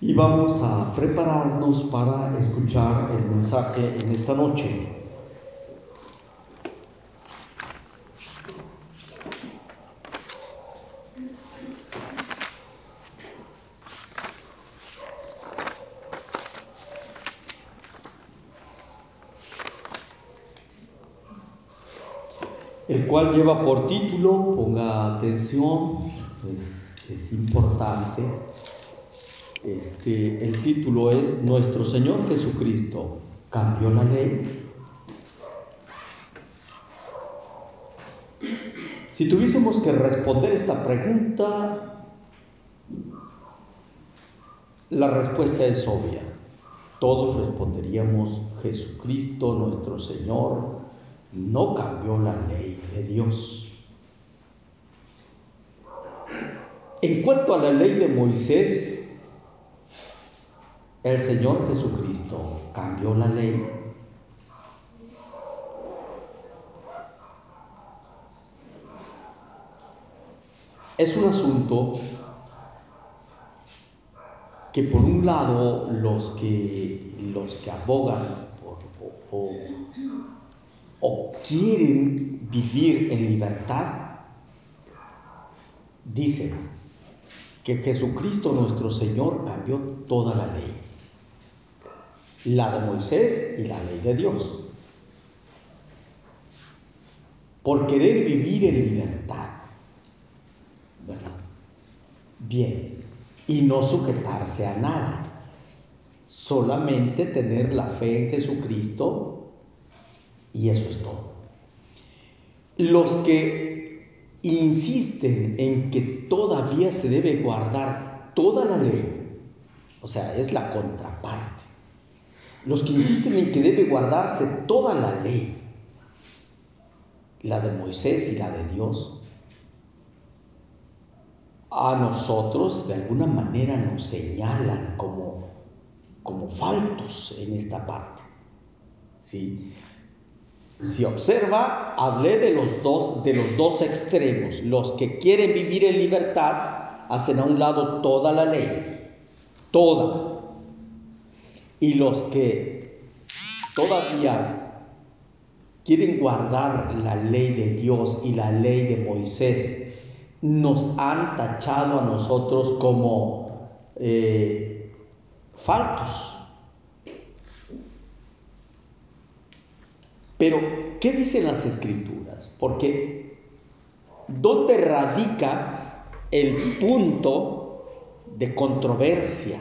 y vamos a prepararnos para escuchar el mensaje en esta noche. el cual lleva por título, ponga atención, es, importante, este, el título es Nuestro Señor Jesucristo cambió la ley. Si tuviésemos que responder esta pregunta, la respuesta es obvia. Todos responderíamos, Jesucristo nuestro Señor no cambió la ley de Dios. En cuanto a la ley de Moisés, el Señor Jesucristo cambió la ley. Es un asunto que por un lado los que, los que abogan por, o quieren vivir en libertad, dicen que Jesucristo nuestro Señor cambió toda la ley, la de Moisés y la ley de Dios, por querer vivir en libertad, ¿verdad? Bien, y no sujetarse a nada, solamente tener la fe en Jesucristo y eso es todo. Los que insisten en que todavía se debe guardar toda la ley, o sea, es la contraparte. Los que insisten en que debe guardarse toda la ley, la de Moisés y la de Dios, a nosotros de alguna manera nos señalan como, como faltos en esta parte. Si observa, hablé de los dos, de los dos extremos. Los que quieren vivir en libertad hacen a un lado toda la ley, toda. Y los que todavía quieren guardar la ley de Dios y la ley de Moisés, nos han tachado a nosotros como eh, faltos Pero, ¿qué dicen las escrituras? Porque, ¿dónde radica el punto de controversia?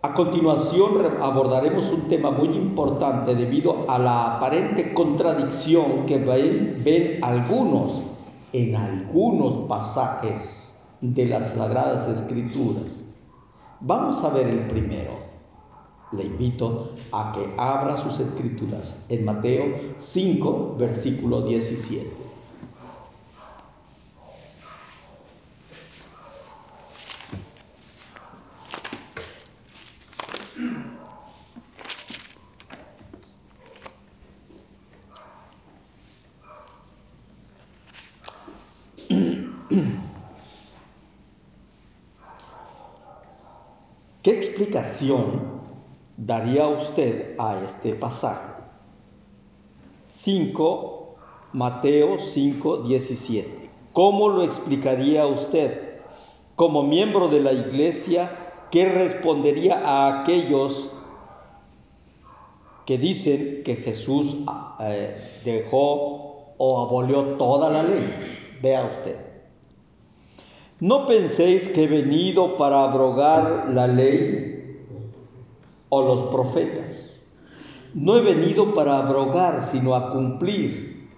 A continuación abordaremos un tema muy importante debido a la aparente contradicción que ven, algunos en algunos pasajes de las Sagradas Escrituras. Vamos a ver el primero le invito a que abra sus escrituras en Mateo 5, versículo 17. ¿Qué explicación daría usted a este pasaje? 5, Mateo 5, 17. ¿Cómo lo explicaría usted? Como miembro de la iglesia, ¿qué respondería a aquellos que dicen que Jesús eh, dejó o abolió toda la ley? Vea usted. No penséis que he venido para abrogar la ley o los profetas. No he venido para abrogar, sino a cumplir.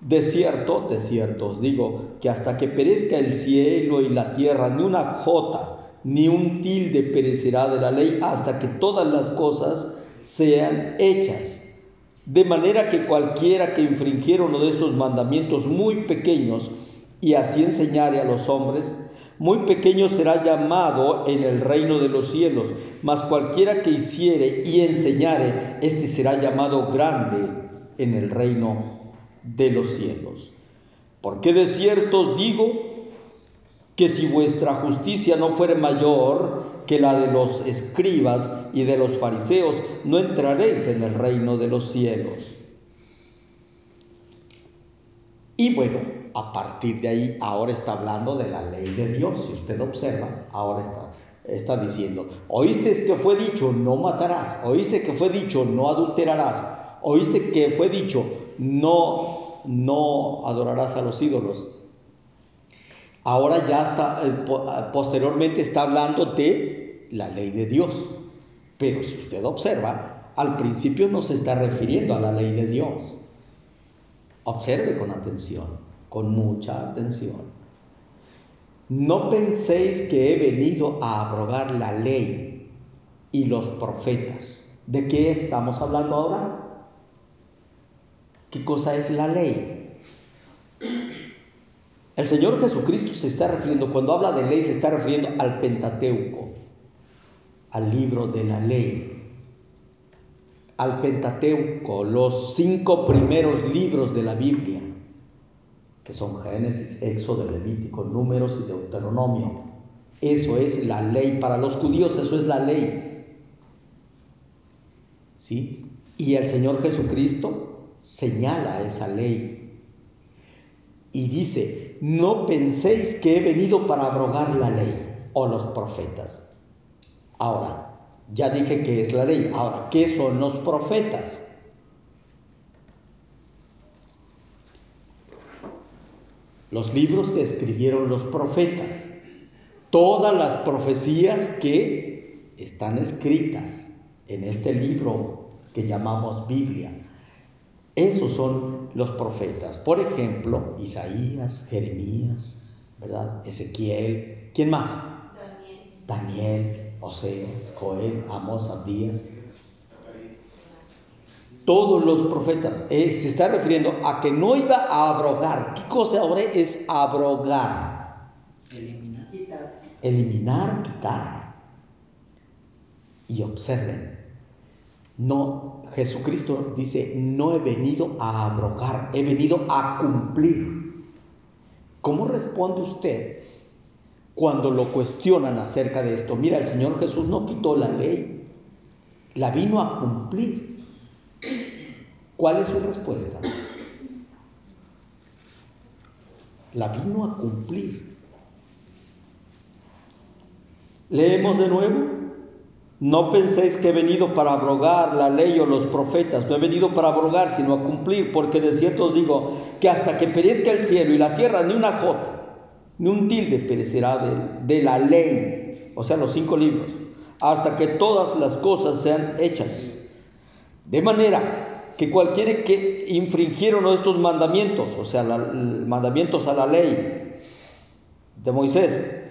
De cierto, de cierto os digo, que hasta que perezca el cielo y la tierra, ni una jota, ni un tilde perecerá de la ley, hasta que todas las cosas sean hechas. De manera que cualquiera que infringiera uno de estos mandamientos muy pequeños y así enseñare a los hombres, muy pequeño será llamado en el reino de los cielos, mas cualquiera que hiciere y enseñare, éste será llamado grande en el reino de los cielos. Porque de cierto os digo que si vuestra justicia no fuere mayor que la de los escribas y de los fariseos, no entraréis en el reino de los cielos. Y bueno, a partir de ahí, ahora está hablando de la ley de Dios. Si usted observa, ahora está, está diciendo, oíste que fue dicho, no matarás. Oíste que fue dicho, no adulterarás. Oíste que fue dicho, no, no adorarás a los ídolos. Ahora ya está, eh, ah, posteriormente está hablando de la ley de Dios. Pero si usted observa, al principio no se está refiriendo a la ley de Dios. Observe con atención, con mucha atención. No penséis que he venido a abrogar la ley y los profetas. ¿De qué estamos hablando ahora? ¿Qué cosa es la ley? El Señor Jesucristo se está refiriendo, cuando habla de ley, se está refiriendo al Pentateuco, al libro de la ley. Al Pentateuco, los cinco primeros libros de la Biblia, que son Génesis, Éxodo, Levítico, Números y Deuteronomio. Eso es la ley para los judíos, eso es la ley. ¿Sí? Y el Señor Jesucristo señala esa ley y dice, no penséis que he venido para abrogar la ley o los profetas. Ahora, ya dije que es la ley. Ahora, ¿qué son los profetas? Los libros que escribieron los profetas. Todas las profecías que están escritas en este libro que llamamos Biblia. Esos son los profetas. Por ejemplo, Isaías, Jeremías, ¿verdad? Ezequiel. ¿Quién más? Daniel. Daniel, Oseas, Joel, Amos, Abdías. Todos los profetas. Eh, se está refiriendo a que no iba a abrogar. ¿Qué cosa ahora es abrogar? Eliminar. Eliminar, quitar. Y observen. No Jesucristo dice, no he venido a abrogar, he venido a cumplir. ¿Cómo responde usted cuando lo cuestionan acerca de esto? Mira, el Señor Jesús no quitó la ley, la vino a cumplir. ¿Cuál es su respuesta? La vino a cumplir. Leemos de nuevo. No penséis que he venido para abrogar la ley o los profetas, no he venido para abrogar, sino a cumplir, porque de cierto os digo que hasta que perezca el cielo y la tierra, ni una jota, ni un tilde perecerá de, de la ley, o sea, los cinco libros, hasta que todas las cosas sean hechas. De manera que cualquiera que infringieron estos mandamientos, o sea, mandamientos a la ley de Moisés,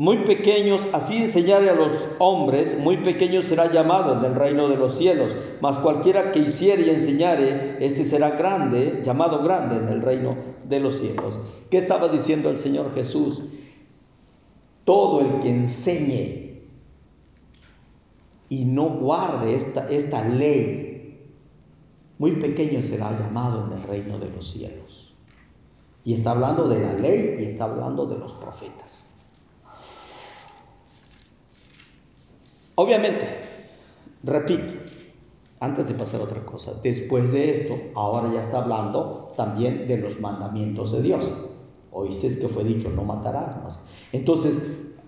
muy pequeños, así enseñaré a los hombres, muy pequeño será llamado en el reino de los cielos, mas cualquiera que hiciere y enseñare, este será grande, llamado grande en el reino de los cielos. ¿Qué estaba diciendo el Señor Jesús? Todo el que enseñe y no guarde esta, esta ley, muy pequeño será llamado en el reino de los cielos. Y está hablando de la ley y está hablando de los profetas. Obviamente, repito, antes de pasar a otra cosa, después de esto, ahora ya está hablando también de los mandamientos de Dios. Oíste que fue dicho, no matarás más. Entonces,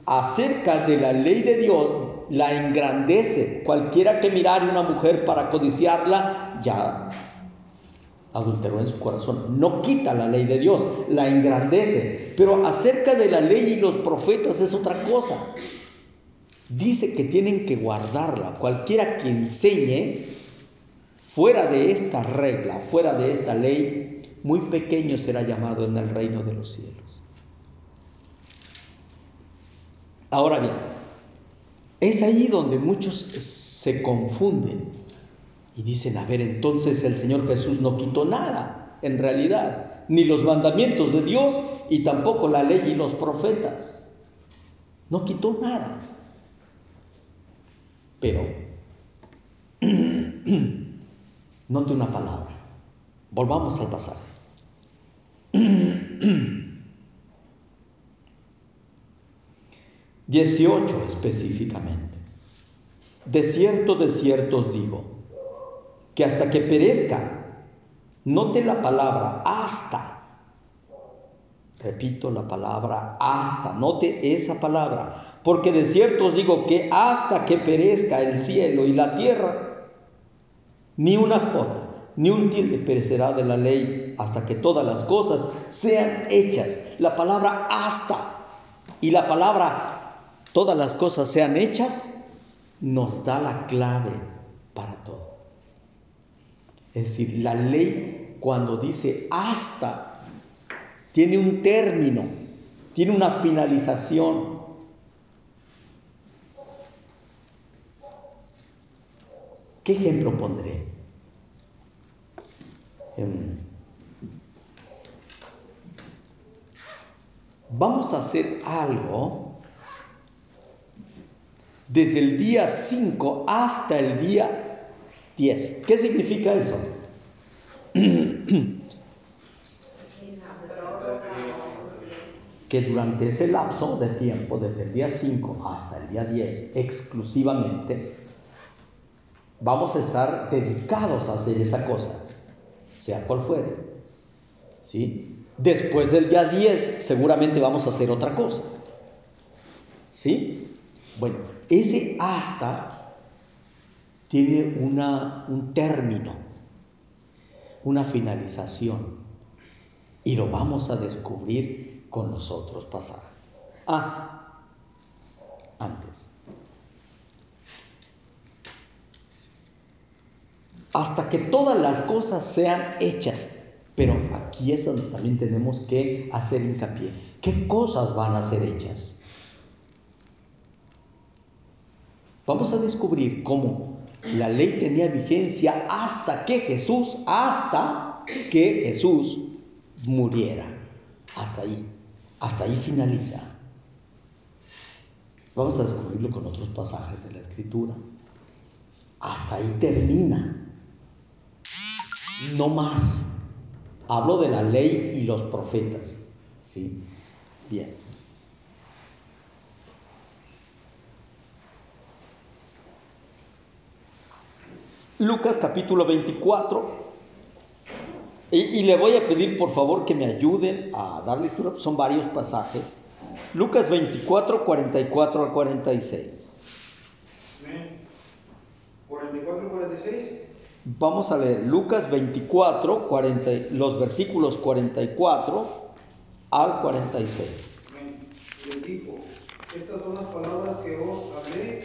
acerca de la ley de Dios, la engrandece. Cualquiera que mirare una mujer para codiciarla, ya adulteró en su corazón. No quita la ley de Dios, la engrandece. Pero acerca de la ley y los profetas es otra cosa dice que tienen que guardarla. Cualquiera que enseñe fuera de esta regla, fuera de esta ley, muy pequeño será llamado en el reino de los cielos. Ahora bien, es ahí donde muchos se confunden y dicen, a ver, entonces el Señor Jesús no quitó nada, en realidad, ni los mandamientos de Dios y tampoco la ley y los profetas. No quitó nada. Pero, note una palabra. Volvamos al pasar. 18 específicamente. De cierto, de cierto os digo, que hasta que perezca, note la palabra hasta. Repito la palabra hasta, note esa palabra, porque de cierto os digo que hasta que perezca el cielo y la tierra, ni una jota, ni un tilde perecerá de la ley hasta que todas las cosas sean hechas. La palabra hasta y la palabra todas las cosas sean hechas nos da la clave para todo. Es decir, la ley cuando dice hasta, tiene un término, tiene una finalización. ¿Qué ejemplo pondré? Em, vamos a hacer algo desde el día 5 hasta el día 10. ¿Qué significa eso? que durante ese lapso de tiempo, desde el día 5 hasta el día 10, exclusivamente, vamos a estar dedicados a hacer esa cosa, sea cual fuere. ¿Sí? Después del día 10 seguramente vamos a hacer otra cosa. ¿Sí? Bueno, ese hasta tiene una, un término, una finalización. Y lo vamos a descubrir con los otros pasajes. Ah, antes. Hasta que todas las cosas sean hechas. Pero aquí es donde también tenemos que hacer hincapié. ¿Qué cosas van a ser hechas? Vamos a descubrir cómo la ley tenía vigencia hasta que Jesús, hasta que Jesús muriera. Hasta ahí, hasta ahí finaliza. Vamos a descubrirlo con otros pasajes de la Escritura. Hasta ahí termina. No más. Hablo de la ley y los profetas. ¿Sí? Bien. Lucas capítulo 24. Y, le voy a pedir por favor que me ayuden a dar lectura, son varios pasajes. Lucas 24, 44 al 46. 44 46. Vamos a leer Lucas 24, 40, los versículos 44 al 46. Y les dijo, estas son las palabras que os hablé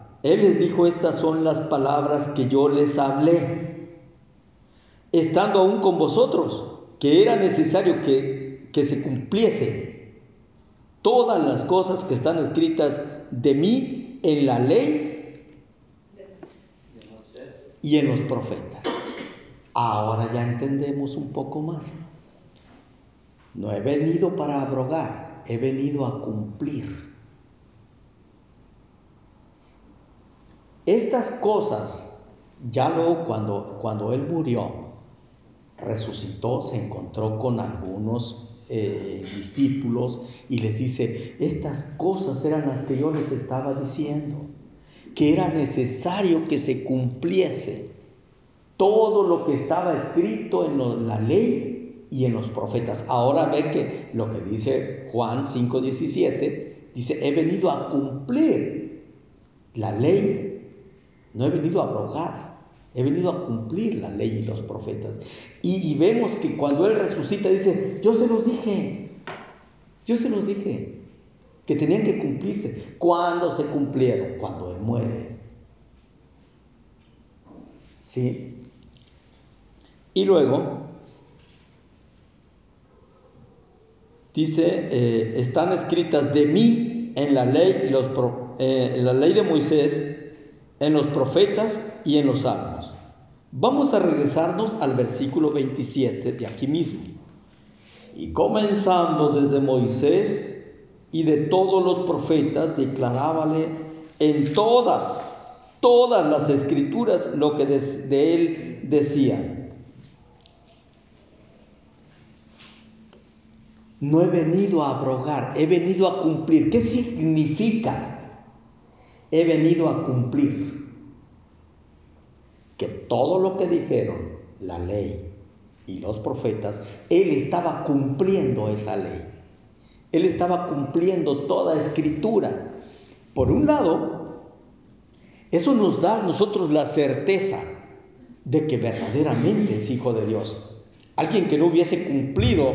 él les dijo, estas son las palabras que yo les hablé, estando aún con vosotros, que era necesario que, que se cumpliese todas las cosas que están escritas de mí en la ley y en los profetas. Ahora ya entendemos un poco más. No he venido para abrogar, he venido a cumplir. Estas cosas, ya luego cuando, cuando él murió, resucitó, se encontró con algunos eh, discípulos y les dice, estas cosas eran las que yo les estaba diciendo, que era necesario que se cumpliese todo lo que estaba escrito en la ley y en los profetas. Ahora ve que lo que dice Juan 5:17, dice, he venido a cumplir la ley no he venido a abrogar, he venido a cumplir la ley y los profetas. Y, vemos que cuando Él resucita dice, yo se los dije, yo se los dije, que tenían que cumplirse. ¿Cuándo se cumplieron? Cuando Él muere. ¿Sí? Y luego dice, eh, están escritas de mí en la ley, los, eh, en la ley de Moisés, en los profetas y en los salmos. Vamos a regresarnos al versículo 27 de aquí mismo. Y comenzando desde Moisés y de todos los profetas, declarábale en todas, todas las escrituras lo que de, él decía. No he venido a abrogar, he venido a cumplir. ¿Qué significa? He venido a cumplir que todo lo que dijeron la ley y los profetas, él estaba cumpliendo esa ley. Él estaba cumpliendo toda escritura. Por un lado, eso nos da a nosotros la certeza de que verdaderamente es hijo de Dios. Alguien que no hubiese cumplido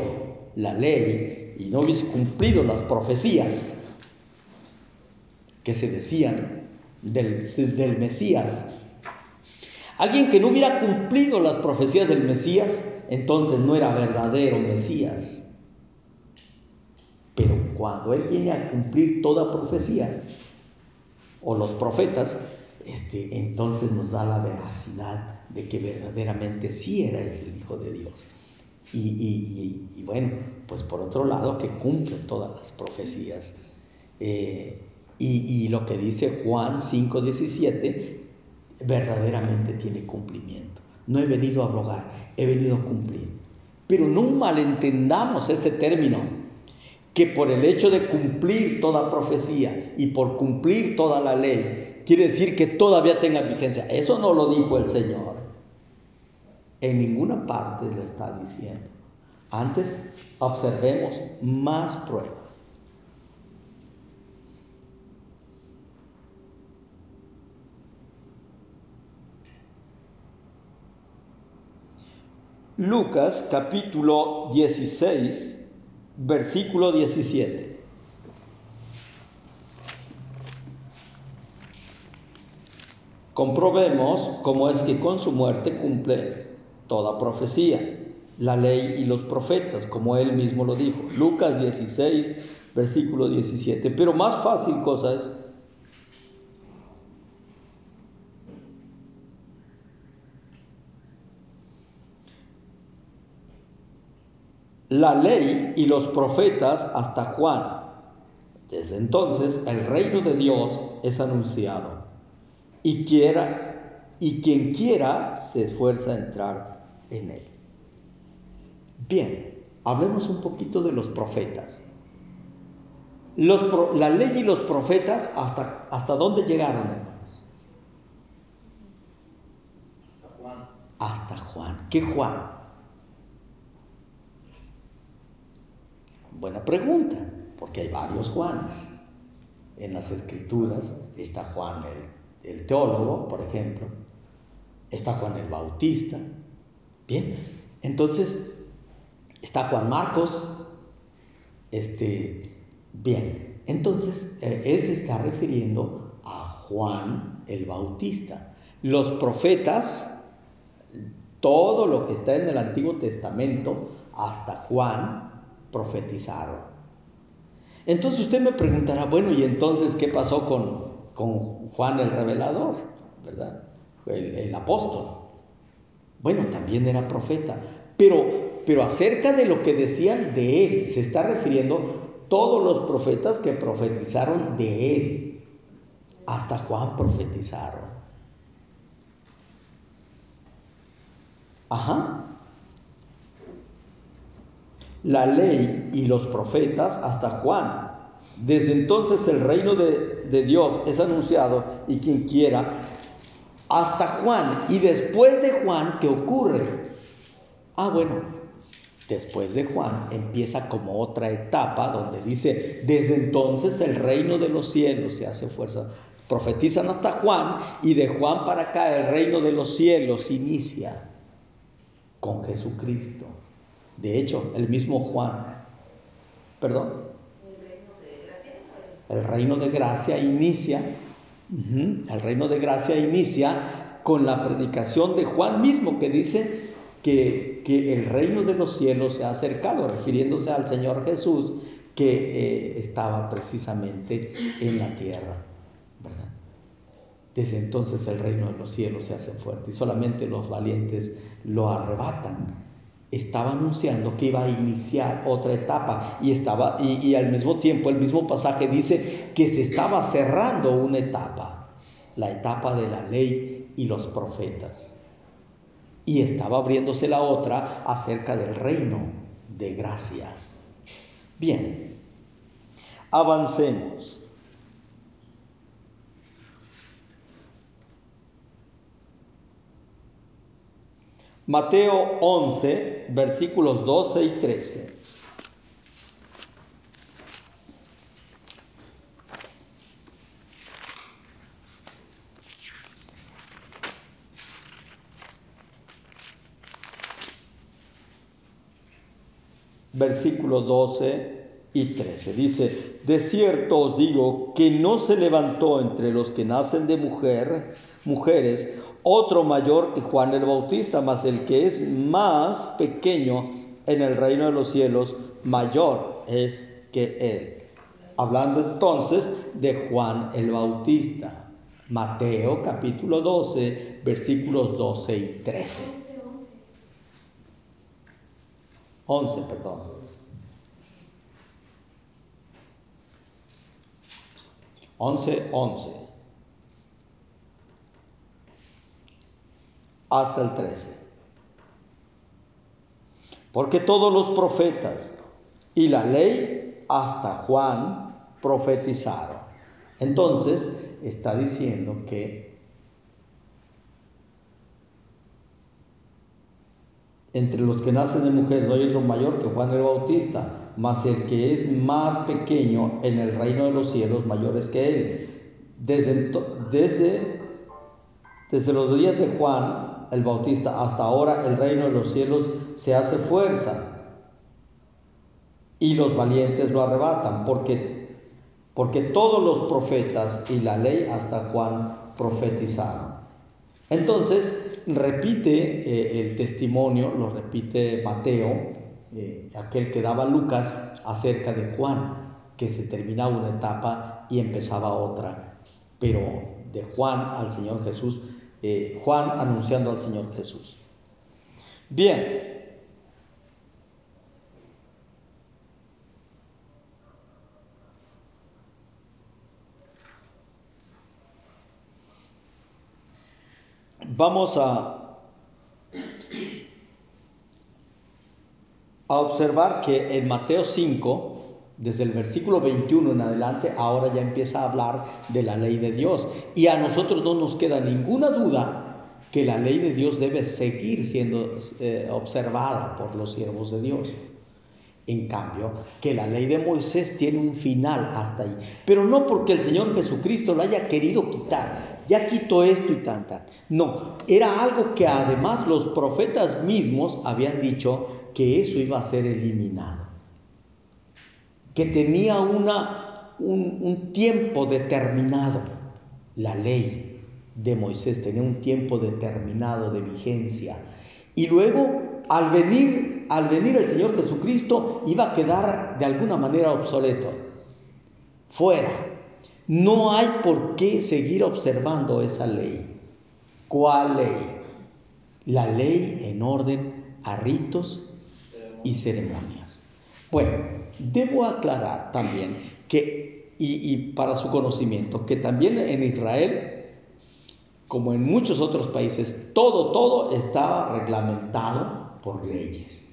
la ley y no hubiese cumplido las profecías que se decían del, del Mesías, Alguien que no hubiera cumplido las profecías del Mesías, entonces no era verdadero Mesías. Pero cuando Él viene a cumplir toda profecía, o los profetas, este, entonces nos da la veracidad de que verdaderamente sí era el Hijo de Dios. Y, bueno, pues por otro lado, que cumple todas las profecías. Eh, y, lo que dice Juan 5:17 verdaderamente tiene cumplimiento. No he venido a abrogar, he venido a cumplir. Pero no malentendamos este término, que por el hecho de cumplir toda profecía y por cumplir toda la ley, quiere decir que todavía tenga vigencia. Eso no lo dijo el Señor. En ninguna parte lo está diciendo. Antes observemos más pruebas. Lucas capítulo 16, versículo 17. Comprobemos cómo es que con su muerte cumple toda profecía, la ley y los profetas, como él mismo lo dijo. Lucas 16, versículo 17. Pero más fácil cosa es la ley y los profetas hasta Juan. Desde entonces el reino de Dios es anunciado y quiera y quien quiera se esfuerza a entrar en él. Bien, hablemos un poquito de los profetas. la ley y los profetas, ¿hasta, hasta dónde llegaron, hermanos? Hasta Juan. Hasta Juan. ¿Qué Juan? Buena pregunta, porque hay varios Juanes. En las escrituras está Juan el, teólogo, por ejemplo, está Juan el Bautista. Bien, entonces está Juan Marcos. Este, bien, entonces eh, él se está refiriendo a Juan el Bautista. Los profetas, todo lo que está en el Antiguo Testamento, hasta Juan, profetizaron. Entonces usted me preguntará, bueno, ¿y entonces qué pasó con, con Juan el revelador? ¿Verdad? El, apóstol. Bueno, también era profeta. Pero, pero acerca de lo que decían de él, se está refiriendo todos los profetas que profetizaron de él. Hasta Juan profetizaron. Ajá la ley y los profetas hasta Juan. Desde entonces el reino de, Dios es anunciado y quien quiera, hasta Juan. Y después de Juan, ¿qué ocurre? Ah, bueno, después de Juan empieza como otra etapa donde dice, desde entonces el reino de los cielos se hace fuerza. Profetizan hasta Juan y de Juan para acá el reino de los cielos inicia con Jesucristo. De hecho, el mismo Juan, perdón, el reino de gracia inicia, el reino de gracia inicia con la predicación de Juan mismo que dice que, que, el reino de los cielos se ha acercado, refiriéndose al Señor Jesús, que eh, estaba precisamente en la tierra. Desde entonces el reino de los cielos se hace fuerte y solamente los valientes lo arrebatan. Estaba anunciando que iba a iniciar otra etapa y, estaba, y, al mismo tiempo el mismo pasaje dice que se estaba cerrando una etapa, la etapa de la ley y los profetas. Y estaba abriéndose la otra acerca del reino de gracia. Bien, avancemos. Mateo 11, versículos 12 y 13. Versículos 12 y 13. Dice, de cierto os digo que no se levantó entre los que nacen de mujer, mujeres, otro mayor que Juan el Bautista, mas el que es más pequeño en el reino de los cielos, mayor es que él. Hablando entonces de Juan el Bautista. Mateo capítulo 12, versículos 12 y 13. 11, perdón. 11, 11. hasta el 13. Porque todos los profetas y la ley hasta Juan profetizaron. Entonces está diciendo que entre los que nacen de mujer no hay otro mayor que Juan el Bautista, mas el que es más pequeño en el reino de los cielos mayor es que él. Desde, desde, desde los días de Juan el Bautista, hasta ahora el reino de los cielos se hace fuerza y los valientes lo arrebatan, porque, porque todos los profetas y la ley hasta Juan profetizaron. Entonces, repite eh, el testimonio, lo repite Mateo, eh, aquel que daba Lucas acerca de Juan, que se terminaba una etapa y empezaba otra, pero de Juan al Señor Jesús eh, Juan anunciando al Señor Jesús. Bien. Vamos a, a observar que en Mateo 5, desde el versículo 21 en adelante, ahora ya empieza a hablar de la ley de Dios. Y a nosotros no nos queda ninguna duda que la ley de Dios debe seguir siendo eh, observada por los siervos de Dios. En cambio, que la ley de Moisés tiene un final hasta ahí. Pero no porque el Señor Jesucristo lo haya querido quitar. Ya quitó esto y tanta. No, era algo que además los profetas mismos habían dicho que eso iba a ser eliminado que tenía una, un, tiempo determinado. La ley de Moisés tenía un tiempo determinado de vigencia. Y luego, al venir, al venir el Señor Jesucristo, iba a quedar de alguna manera obsoleto. Fuera. No hay por qué seguir observando esa ley. ¿Cuál ley? La ley en orden a ritos y ceremonias. Bueno, Debo aclarar también que, y, para su conocimiento, que también en Israel, como en muchos otros países, todo, todo estaba reglamentado por leyes.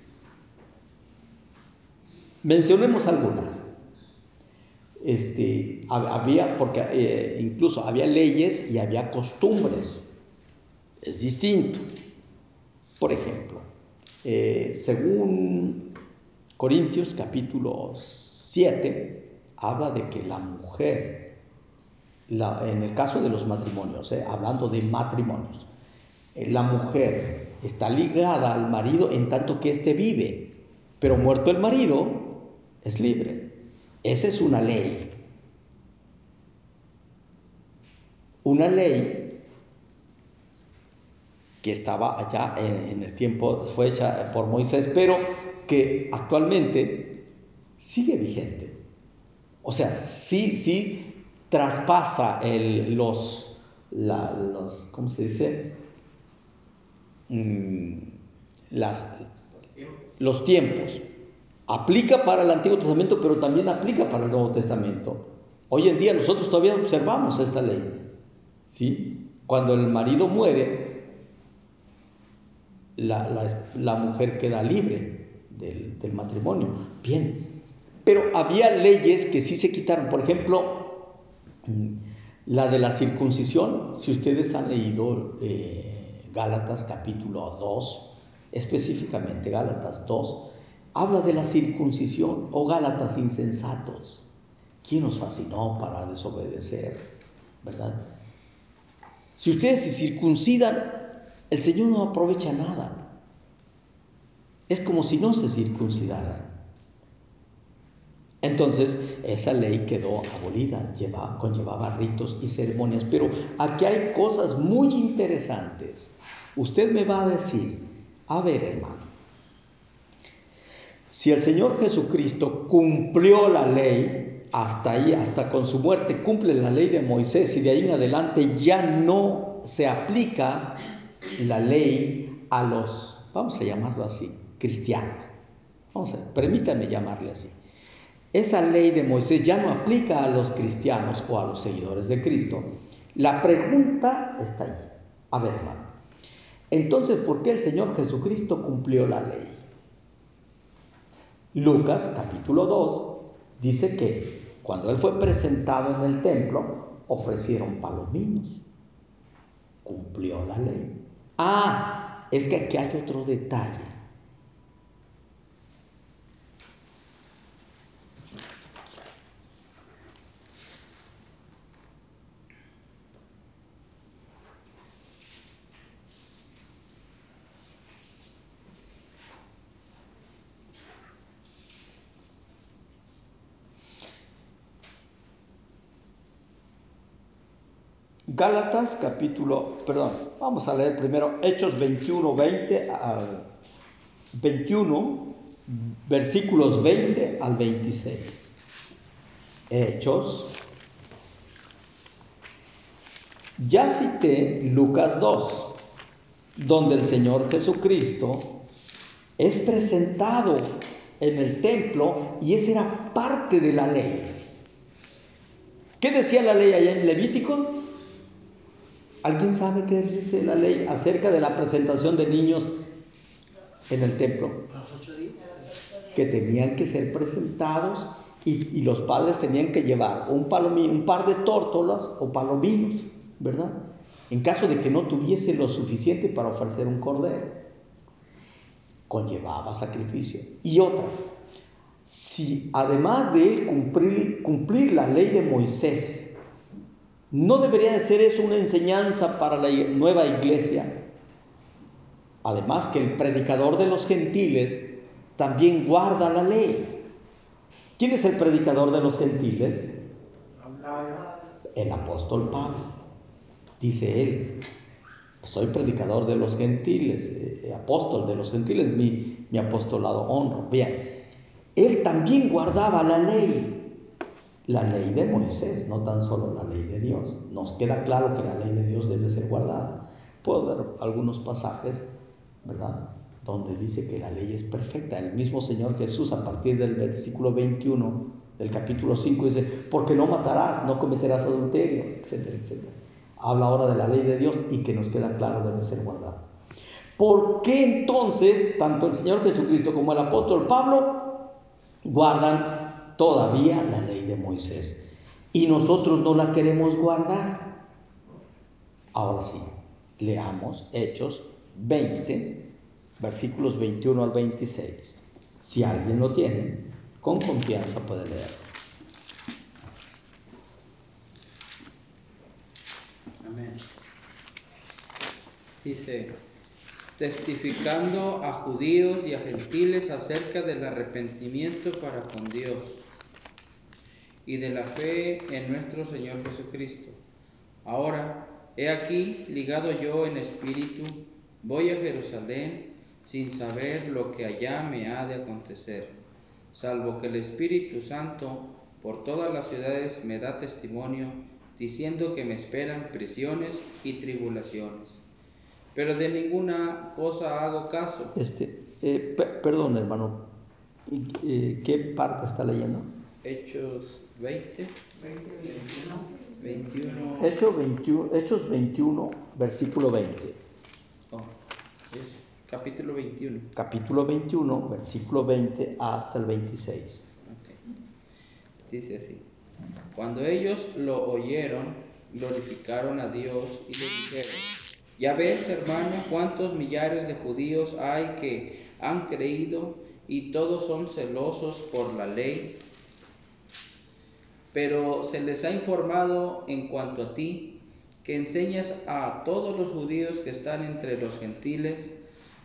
Mencionemos algunas. Este, había, porque eh, incluso había leyes y había costumbres. Es distinto. Por ejemplo, eh, según Corintios capítulo 7 habla de que la mujer, en el caso de los matrimonios, eh, hablando de matrimonios, eh, la mujer está ligada al marido en tanto que éste vive, pero muerto el marido es libre. Esa es una ley. Una ley que estaba allá en, en el tiempo, fue hecha por Moisés, pero que actualmente sigue vigente. O sea, sí, sí traspasa el, los, los, ¿cómo se dice? Mm, las, los tiempos. Aplica para el Antiguo Testamento, pero también aplica para el Nuevo Testamento. Hoy en día nosotros todavía observamos esta ley. ¿sí? Cuando el marido muere, la, mujer queda libre del, del matrimonio. Bien, pero había leyes que sí se quitaron. Por ejemplo, la de la circuncisión, si ustedes han leído eh, Gálatas capítulo 2, específicamente Gálatas 2, habla de la circuncisión o Gálatas insensatos. ¿Quién nos fascinó para desobedecer? ¿Verdad? Si ustedes se circuncidan, el Señor no aprovecha nada. Es como si no se circuncidaran. Entonces, esa ley quedó abolida, llevaba, conllevaba ritos y ceremonias. Pero aquí hay cosas muy interesantes. Usted me va a decir, a ver hermano, si el Señor Jesucristo cumplió la ley, hasta ahí, hasta con su muerte, cumple la ley de Moisés y de ahí en adelante ya no se aplica la ley a los, vamos a llamarlo así, cristianos. Vamos a, permítame llamarle así esa ley de Moisés ya no aplica a los cristianos o a los seguidores de Cristo. La pregunta está ahí. A ver, hermano. Entonces, ¿por qué el Señor Jesucristo cumplió la ley? Lucas capítulo 2 dice que cuando Él fue presentado en el templo, ofrecieron palominos. Cumplió la ley. Ah, es que aquí hay otro detalle. Gálatas capítulo, perdón, vamos a leer primero Hechos 21, 20 al 21, versículos 20 al 26. Hechos. Ya cité Lucas 2, donde el Señor Jesucristo es presentado en el templo y esa era parte de la ley. ¿Qué decía la ley allá en Levítico? ¿Alguien sabe qué dice la ley acerca de la presentación de niños en el templo? Que tenían que ser presentados y, los padres tenían que llevar un, un par de tórtolas o palominos, ¿verdad? En caso de que no tuviese lo suficiente para ofrecer un cordero, conllevaba sacrificio. Y otra, si además de cumplir, cumplir la ley de Moisés, ¿No debería de ser eso una enseñanza para la nueva iglesia? Además que el predicador de los gentiles también guarda la ley. ¿Quién es el predicador de los gentiles? El apóstol Pablo. Dice él, soy predicador de los gentiles, eh, apóstol de los gentiles, mi, mi apostolado honro. Bien, él también guardaba la ley la ley de Moisés, no tan solo la ley de Dios. Nos queda claro que la ley de Dios debe ser guardada. Puedo ver algunos pasajes, ¿verdad? Donde dice que la ley es perfecta. El mismo Señor Jesús, a partir del versículo 21 del capítulo 5, dice, porque no matarás, no cometerás adulterio, etcétera, etcétera. Habla ahora de la ley de Dios y que nos queda claro debe ser guardada. ¿Por qué entonces tanto el Señor Jesucristo como el apóstol Pablo guardan todavía la ley de Moisés y nosotros no la queremos guardar. Ahora sí, leamos Hechos 20, versículos 21 al 26. Si alguien lo tiene, con confianza puede leerlo. Amén. Dice, testificando a judíos y a gentiles acerca del arrepentimiento para con Dios y de la fe en nuestro Señor Jesucristo. Ahora, he aquí, ligado yo en espíritu, voy a Jerusalén sin saber lo que allá me ha de acontecer, salvo que el Espíritu Santo por todas las ciudades me da testimonio, diciendo que me esperan prisiones y tribulaciones. Pero de ninguna cosa hago caso. Este, eh, pe- perdón, hermano, eh, ¿qué parte está leyendo? Hechos 20, 20, 21. 21. Hechos 21, Hechos 21, versículo 20. oh, es capítulo 21. Capítulo 21, versículo 20 hasta el 26. Ok. Dice así. Cuando ellos lo oyeron, glorificaron a Dios y le dijeron, ya ves, hermano, cuántos millares de judíos hay que han creído y todos son celosos por la ley. Pero se les ha informado en cuanto a ti, que enseñas a todos los judíos que están entre los gentiles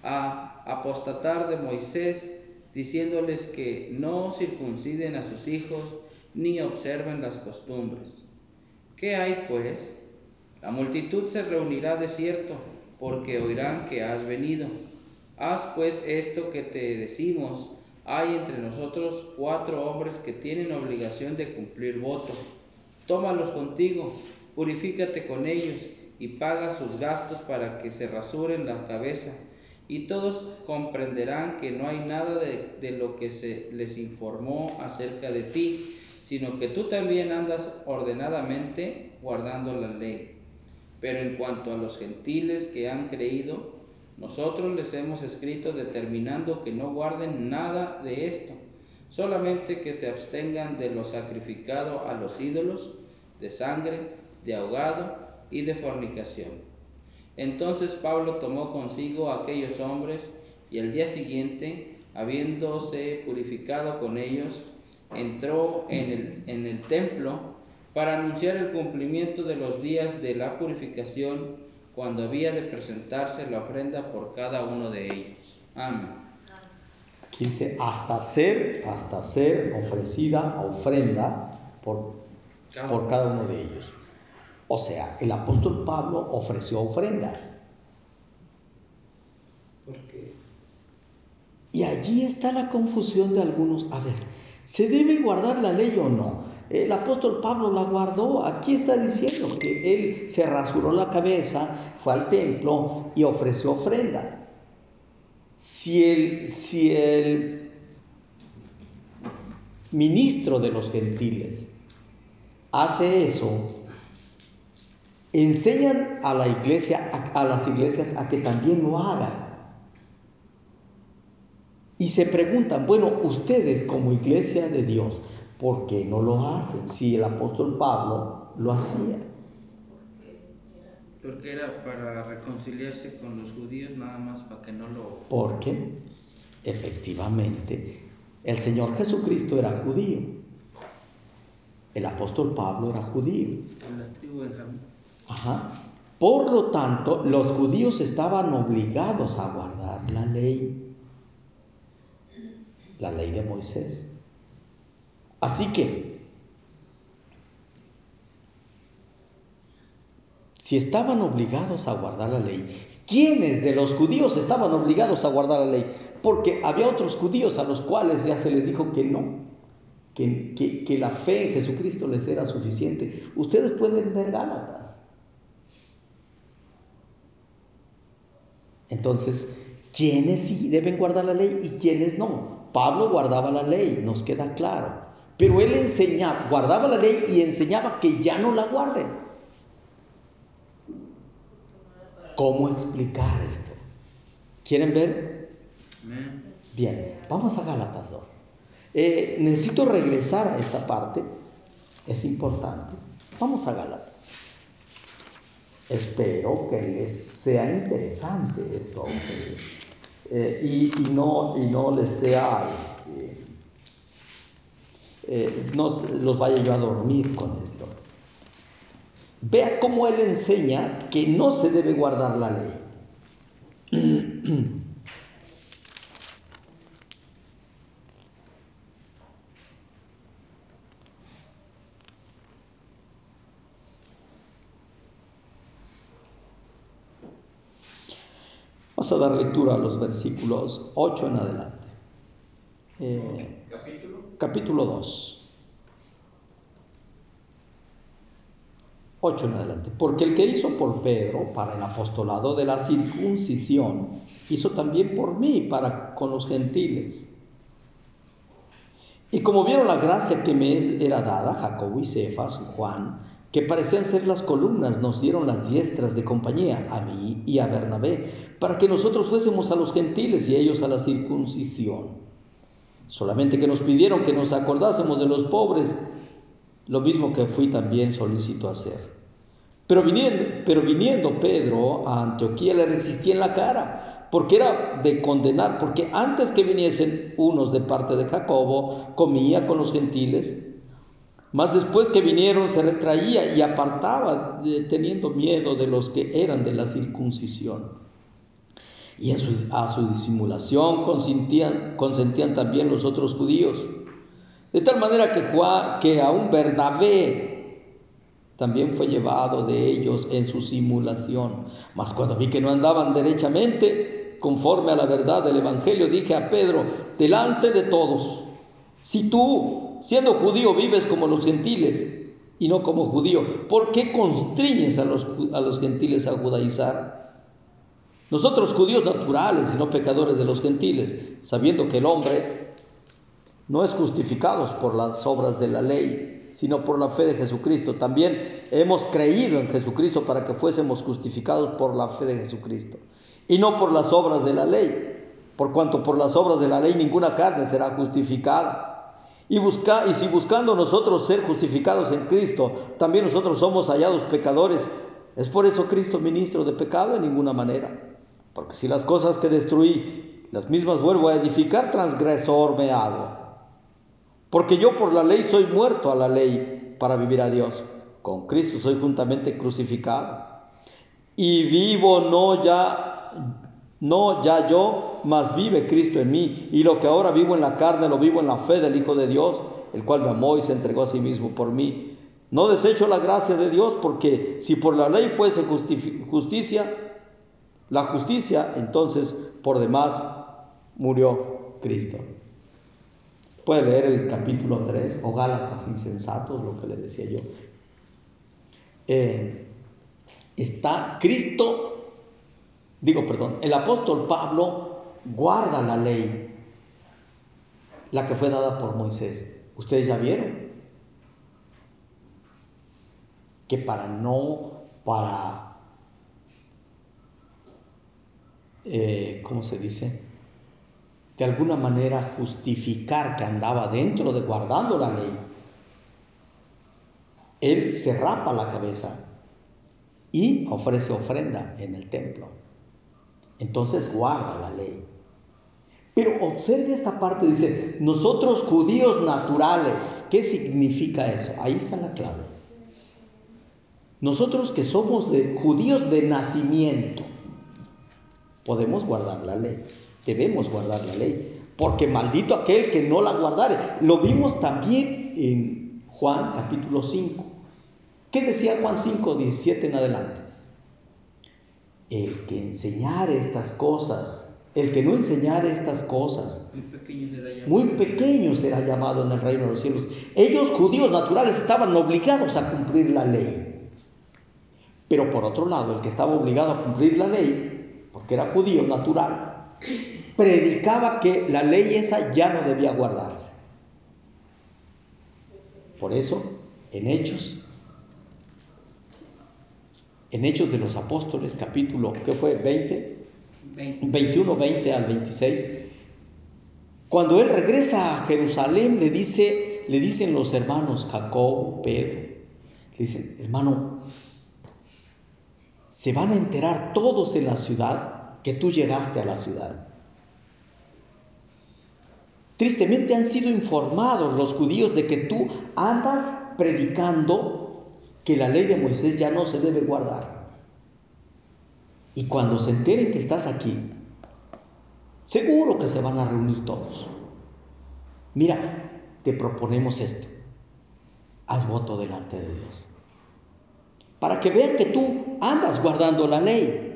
a apostatar de Moisés, diciéndoles que no circunciden a sus hijos ni observen las costumbres. ¿Qué hay pues? La multitud se reunirá de cierto, porque oirán que has venido. Haz pues esto que te decimos. Hay entre nosotros cuatro hombres que tienen obligación de cumplir voto. Tómalos contigo, purifícate con ellos y paga sus gastos para que se rasuren la cabeza. Y todos comprenderán que no hay nada de, de lo que se les informó acerca de ti, sino que tú también andas ordenadamente guardando la ley. Pero en cuanto a los gentiles que han creído, nosotros les hemos escrito determinando que no guarden nada de esto, solamente que se abstengan de lo sacrificado a los ídolos, de sangre, de ahogado y de fornicación. Entonces Pablo tomó consigo a aquellos hombres y al día siguiente, habiéndose purificado con ellos, entró en el, en el templo para anunciar el cumplimiento de los días de la purificación cuando había de presentarse la ofrenda por cada uno de ellos. Amén. Aquí dice, hasta ser, hasta ser ofrecida ofrenda por, Cada- por cada uno de ellos. O sea, el apóstol Pablo ofreció ofrenda. Porque Y allí está la confusión de algunos. A ver, ¿se debe guardar la ley o no? El apóstol Pablo la guardó. Aquí está diciendo que él se rasuró la cabeza, fue al templo y ofreció ofrenda. Si el, si el ministro de los gentiles hace eso, enseñan a la iglesia, a, a las iglesias a que también lo hagan. Y se preguntan, bueno, ustedes como iglesia de Dios, ¿por qué no lo hacen? Si el apóstol Pablo lo hacía. porque era para reconciliarse con los judíos, nada más para que no lo... Porque efectivamente el Señor Jesucristo era judío. El apóstol Pablo era judío. En la tribu de Benjamín. Ajá. Por lo tanto, los judíos estaban obligados a guardar la ley, la ley de Moisés. Así que, si estaban obligados a guardar la ley, ¿quiénes de los judíos estaban obligados a guardar la ley? Porque había otros judíos a los cuales ya se les dijo que no, que, que- la fe en Jesucristo les era suficiente. Ustedes pueden ver Gálatas. Entonces, ¿quiénes sí deben guardar la ley y quiénes no? Pablo guardaba la ley, nos queda claro. Pero él enseñaba, guardaba la ley y enseñaba que ya no la guarden. ¿Cómo explicar esto? ¿Quieren ver? Bien, vamos a Gálatas 2. Eh, necesito regresar a esta parte, es importante. Vamos a Gálatas. Espero que les sea interesante esto a ustedes Eh, y, y no, y no les sea, este, eh, no los vaya yo a dormir con esto. Vea cómo él enseña que no se debe guardar la ley. Vamos a dar lectura a los versículos 8 en adelante. Eh, Capítulo capítulo 2. 8 en adelante. Porque el que hizo por Pedro para el apostolado de la circuncisión, hizo también por mí para con los gentiles. Y como vieron la gracia que me era dada, Jacobo y Cefas, Juan, que parecían ser las columnas, nos dieron las diestras de compañía, a mí y a Bernabé, para que nosotros fuésemos a los gentiles y ellos a la circuncisión. Solamente que nos pidieron que nos acordásemos de los pobres lo mismo que fui también solícito hacer. Pero viniendo, pero viniendo Pedro a Antioquía le resistí en la cara, porque era de condenar, porque antes que viniesen unos de parte de Jacobo, comía con los gentiles, mas después que vinieron se retraía y apartaba, teniendo miedo de los que eran de la circuncisión. Y a su disimulación consentían, también los otros judíos de tal manera que, Juan, que aún Bernabé también fue llevado de ellos en su simulación. Mas cuando vi que no andaban derechamente, conforme a la verdad del Evangelio, dije a Pedro, delante de todos, si tú, siendo judío, vives como los gentiles y no como judío, ¿por qué constriñes a los, a los gentiles a judaizar? Nosotros judíos naturales y no pecadores de los gentiles, sabiendo que el hombre no es justificados por las obras de la ley, sino por la fe de Jesucristo. También hemos creído en Jesucristo para que fuésemos justificados por la fe de Jesucristo y no por las obras de la ley, por cuanto por las obras de la ley ninguna carne será justificada. Y si buscando nosotros ser justificados en Cristo, también nosotros somos hallados pecadores, ¿es por eso Cristo ministro de pecado? En ninguna manera. Porque si las cosas que destruí, las mismas vuelvo a edificar, transgresor me hago. Porque yo por la ley soy muerto a la ley para vivir a Dios. Con Cristo soy juntamente crucificado. Y vivo no ya, no ya yo, mas vive Cristo en mí. Y lo que ahora vivo en la carne, lo vivo en la fe del Hijo de Dios, el cual me amó y se entregó a sí mismo por mí. No desecho la gracia de Dios, porque si por la ley fuese justicia, la justicia, entonces por demás murió Cristo. Puede leer el capítulo 3 o Gálatas insensatos, lo que le decía yo. Eh, está Cristo, digo perdón, el apóstol Pablo guarda la ley, la que fue dada por Moisés. Ustedes ya vieron que para no, para, eh, ¿cómo se dice? de alguna manera justificar que andaba dentro de guardando la ley, él se rapa la cabeza y ofrece ofrenda en el templo. Entonces guarda la ley. Pero observe esta parte, dice, nosotros judíos naturales, ¿qué significa eso? Ahí está la clave. Nosotros que somos de judíos de nacimiento, podemos guardar la ley debemos guardar la ley, porque maldito aquel que no la guardare. Lo vimos también en Juan capítulo 5. ¿Qué decía Juan 5, 17 en adelante? El que enseñare estas cosas, el que no enseñare estas cosas, muy pequeño será llamado en el reino de los cielos. Ellos, judíos naturales, estaban obligados a cumplir la ley. Pero por otro lado, el que estaba obligado a cumplir la ley, porque era judío natural, predicaba que la ley esa ya no debía guardarse. Por eso, en Hechos, en Hechos de los Apóstoles, capítulo, ¿qué fue? 20, 21, 20 al 26, cuando él regresa a Jerusalén, le, dice, le dicen los hermanos Jacob, Pedro, le dicen, hermano, se van a enterar todos en la ciudad que tú llegaste a la ciudad. Tristemente han sido informados los judíos de que tú andas predicando que la ley de Moisés ya no se debe guardar. Y cuando se enteren que estás aquí, seguro que se van a reunir todos. Mira, te proponemos esto. Haz voto delante de Dios. Para que vean que tú andas guardando la ley.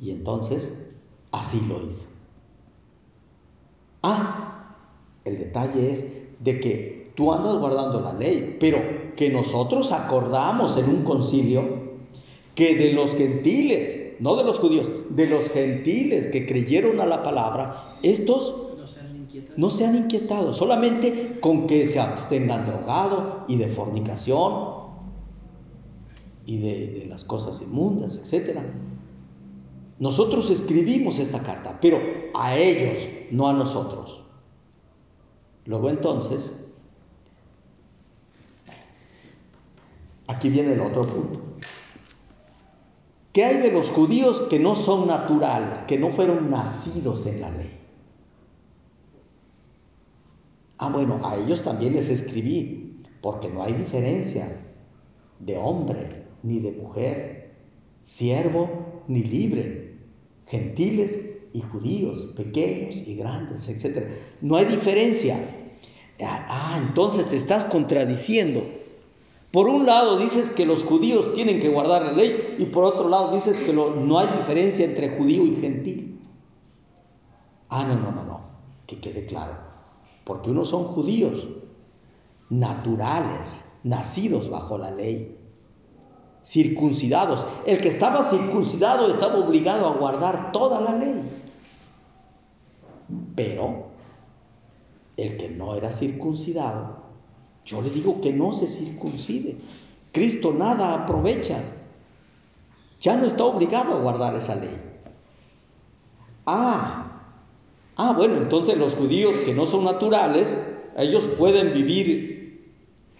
Y entonces, así lo hizo. Ah, el detalle es de que tú andas guardando la ley, pero que nosotros acordamos en un concilio que de los gentiles, no de los judíos, de los gentiles que creyeron a la palabra, estos no se han inquietado, solamente con que se abstengan de ahogado y de fornicación y de, de las cosas inmundas, etc. Nosotros escribimos esta carta, pero a ellos, no a nosotros. Luego entonces, aquí viene el otro punto. ¿Qué hay de los judíos que no son naturales, que no fueron nacidos en la ley? Ah, bueno, a ellos también les escribí, porque no hay diferencia de hombre ni de mujer, siervo ni libre, gentiles y judíos, pequeños y grandes, etc. No hay diferencia. Ah, entonces te estás contradiciendo. Por un lado dices que los judíos tienen que guardar la ley y por otro lado dices que no hay diferencia entre judío y gentil. Ah, no, no, no, no, que quede claro porque unos son judíos naturales, nacidos bajo la ley, circuncidados. El que estaba circuncidado estaba obligado a guardar toda la ley. Pero el que no era circuncidado, yo le digo que no se circuncide. Cristo nada aprovecha. Ya no está obligado a guardar esa ley. Ah, Ah, bueno, entonces los judíos que no son naturales, ellos pueden vivir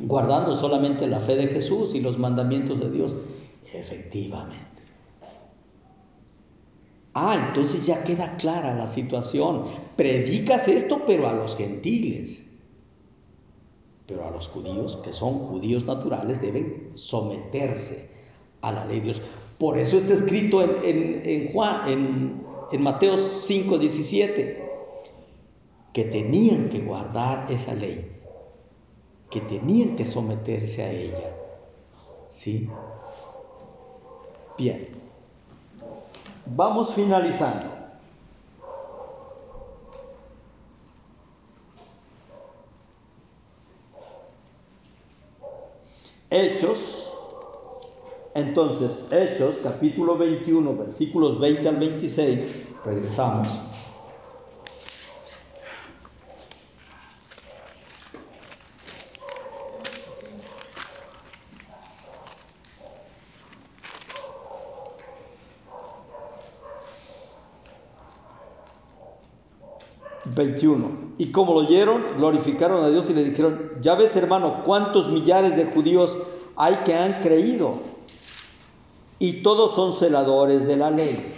guardando solamente la fe de Jesús y los mandamientos de Dios. Efectivamente. Ah, entonces ya queda clara la situación. Predicas esto, pero a los gentiles. Pero a los judíos, que son judíos naturales, deben someterse a la ley de Dios. Por eso está escrito en, Juan, en, en Mateo 5, 17 que tenían que guardar esa ley, que tenían que someterse a ella. ¿Sí? Bien. Vamos finalizando. Hechos, entonces, Hechos, capítulo 21, versículos 20 al 26, regresamos. 21. Y como lo oyeron, glorificaron a Dios y le dijeron, ya ves hermano, cuántos millares de judíos hay que han creído. Y todos son celadores de la ley.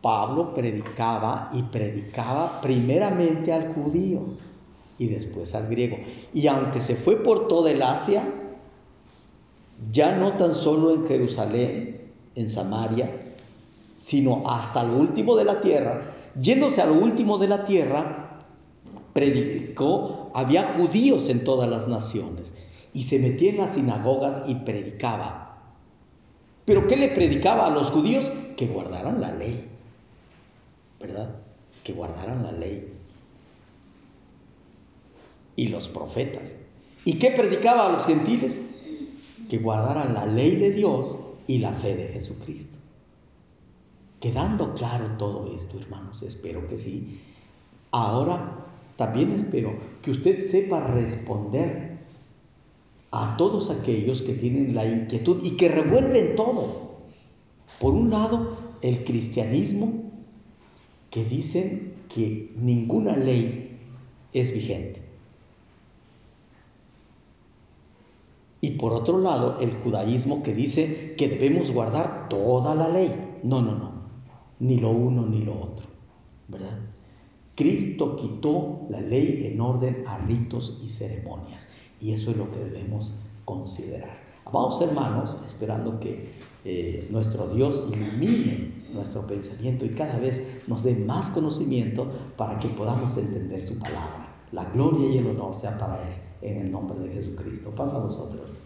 Pablo predicaba y predicaba primeramente al judío y después al griego. Y aunque se fue por toda el Asia, ya no tan solo en Jerusalén, en Samaria, sino hasta lo último de la tierra, Yéndose a lo último de la tierra, predicó, había judíos en todas las naciones, y se metía en las sinagogas y predicaba. ¿Pero qué le predicaba a los judíos? Que guardaran la ley, ¿verdad? Que guardaran la ley. Y los profetas. ¿Y qué predicaba a los gentiles? Que guardaran la ley de Dios y la fe de Jesucristo. Quedando claro todo esto, hermanos, espero que sí. Ahora también espero que usted sepa responder a todos aquellos que tienen la inquietud y que revuelven todo. Por un lado, el cristianismo, que dicen que ninguna ley es vigente. Y por otro lado, el judaísmo que dice que debemos guardar toda la ley. No, no, no ni lo uno ni lo otro, ¿verdad? Cristo quitó la ley en orden a ritos y ceremonias y eso es lo que debemos considerar. Vamos hermanos, esperando que eh, nuestro Dios ilumine nuestro pensamiento y cada vez nos dé más conocimiento para que podamos entender su palabra. La gloria y el honor sea para Él, en el nombre de Jesucristo. Pasa a vosotros.